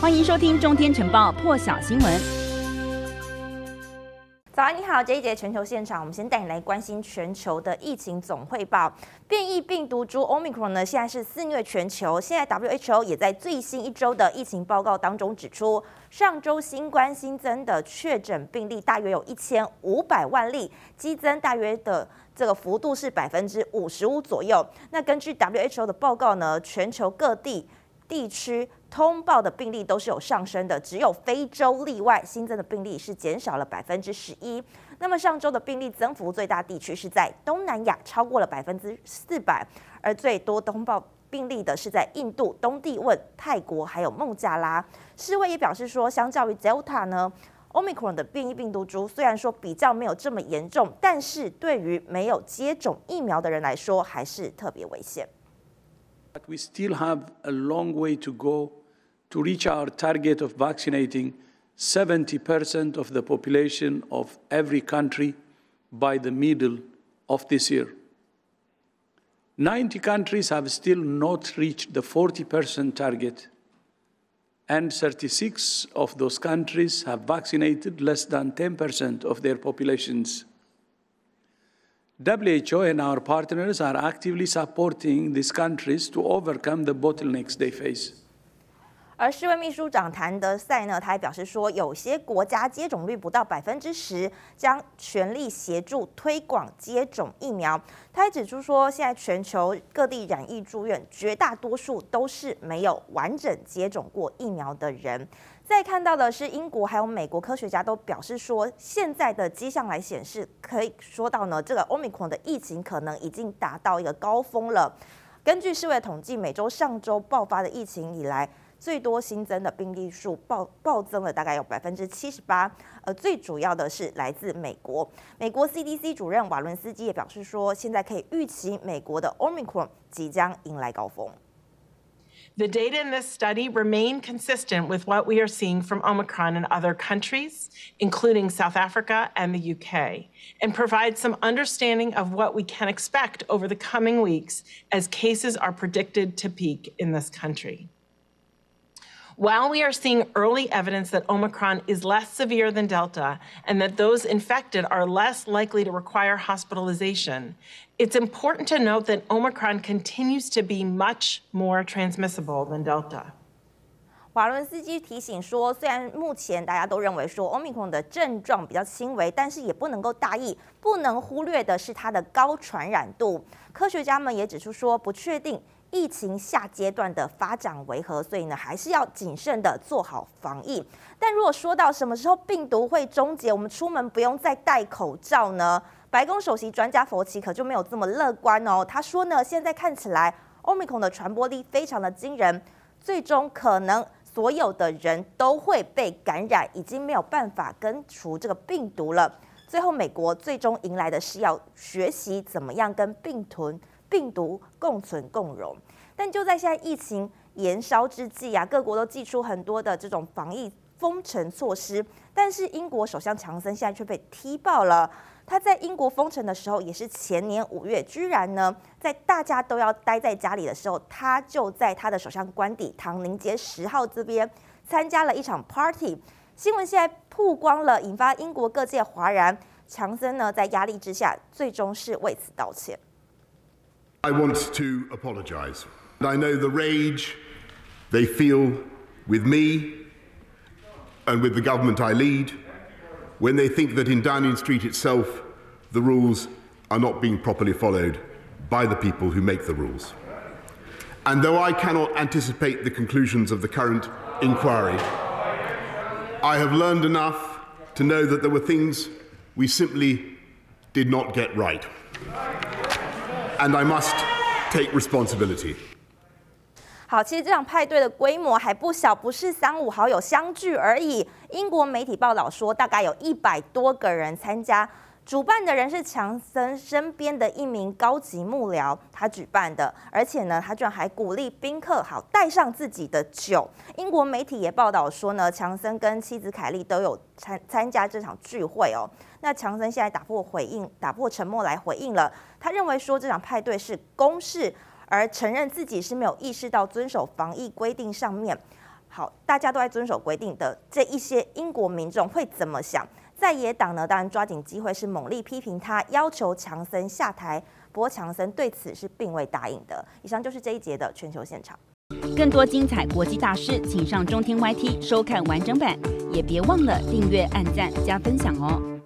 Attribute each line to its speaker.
Speaker 1: 欢迎收听《中天晨报》破晓新闻。
Speaker 2: 早安，你好，这一节全球现场，我们先带你来关心全球的疫情总汇报。变异病毒株 Omicron 呢，现在是肆虐全球。现在 WHO 也在最新一周的疫情报告当中指出，上周新冠新增的确诊病例大约有一千五百万例，激增大约的这个幅度是百分之五十五左右。那根据 WHO 的报告呢，全球各地地区。通报的病例都是有上升的，只有非洲例外，新增的病例是减少了百分之十一。那么上周的病例增幅最大地区是在东南亚，超过了百分之四百，而最多通报病例的是在印度、东帝汶、泰国还有孟加拉。世卫也表示说，相较于 Delta 呢，Omicron 的变异病毒株虽然说比较没有这么严重，但是对于没有接种疫苗的人来说，还是特别危险。
Speaker 3: But we still have a long way to go. to reach our target of vaccinating 70% of the population of every country by the middle of this year. 90 countries have still not reached the 40% target, and 36 of those countries have vaccinated less than 10% of their populations. WHO and our partners are actively supporting these countries to overcome the bottlenecks they face.
Speaker 2: 而世卫秘书长谭德赛呢，他还表示说，有些国家接种率不到百分之十，将全力协助推广接种疫苗。他还指出说，现在全球各地染疫住院，绝大多数都是没有完整接种过疫苗的人。再看到的是，英国还有美国科学家都表示说，现在的迹象来显示，可以说到呢，这个 Omicron 的疫情可能已经达到一个高峰了。根据世卫统计，每周上周爆发的疫情以来，最多新增的病例数暴暴增了，大概有百分之七十八。而最主要的是来自美国，美国 CDC 主任瓦伦斯基也表示说，现在可以预期美国的 Omicron 即将迎来高峰。
Speaker 4: The data in this study remain consistent with what we are seeing from Omicron in other countries, including South Africa and the UK, and provide some understanding of what we can expect over the coming weeks as cases are predicted to peak in this country. While we are seeing early evidence that Omicron is less severe than Delta and that those infected are less likely to require hospitalization, it's important to note that Omicron continues to be much more transmissible than Delta.
Speaker 2: 华伦斯基提醒说，虽然目前大家都认为说 Omicron 的症状比较轻微，但是也不能够大意，不能忽略的是它的高传染度。科学家们也指出说，不确定。 疫情下阶段的发展为何？所以呢，还是要谨慎的做好防疫。但如果说到什么时候病毒会终结，我们出门不用再戴口罩呢？白宫首席专家佛奇可就没有这么乐观哦。他说呢，现在看起来，Omicron 的传播力非常的惊人，最终可能所有的人都会被感染，已经没有办法根除这个病毒了。最后，美国最终迎来的是要学习怎么样跟病毒。病毒共存共荣，但就在现在疫情延烧之际啊，各国都祭出很多的这种防疫封城措施。但是英国首相强森现在却被踢爆了。他在英国封城的时候，也是前年五月，居然呢在大家都要待在家里的时候，他就在他的首相官邸唐宁街十号这边参加了一场 party。新闻现在曝光了，引发英国各界哗然。强森呢在压力之下，最终是为此道歉。
Speaker 5: I want to apologize. I know the rage they feel with me and with the government I lead when they think that in Downing Street itself, the rules are not being properly followed by the people who make the rules. And though I cannot anticipate the conclusions of the current inquiry, I have learned enough to know that there were things we simply did not get right. And I must take responsibility.
Speaker 2: 好，其实这场派对的规模还不小，不是三五好友相聚而已。英国媒体报道说，大概有一百多个人参加。主办的人是强森身边的一名高级幕僚，他举办的，而且呢，他居然还鼓励宾客好带上自己的酒。英国媒体也报道说呢，强森跟妻子凯莉都有参参加这场聚会哦。那强森现在打破回应，打破沉默来回应了。他认为说这场派对是公事，而承认自己是没有意识到遵守防疫规定上面。好，大家都在遵守规定的这一些英国民众会怎么想？在野党呢，当然抓紧机会是猛力批评他，要求强森下台。不过强森对此是并未答应的。以上就是这一节的全球现场。
Speaker 1: 更多精彩国际大事，请上中天 YT 收看完整版，也别忘了订阅、按赞、加分享哦。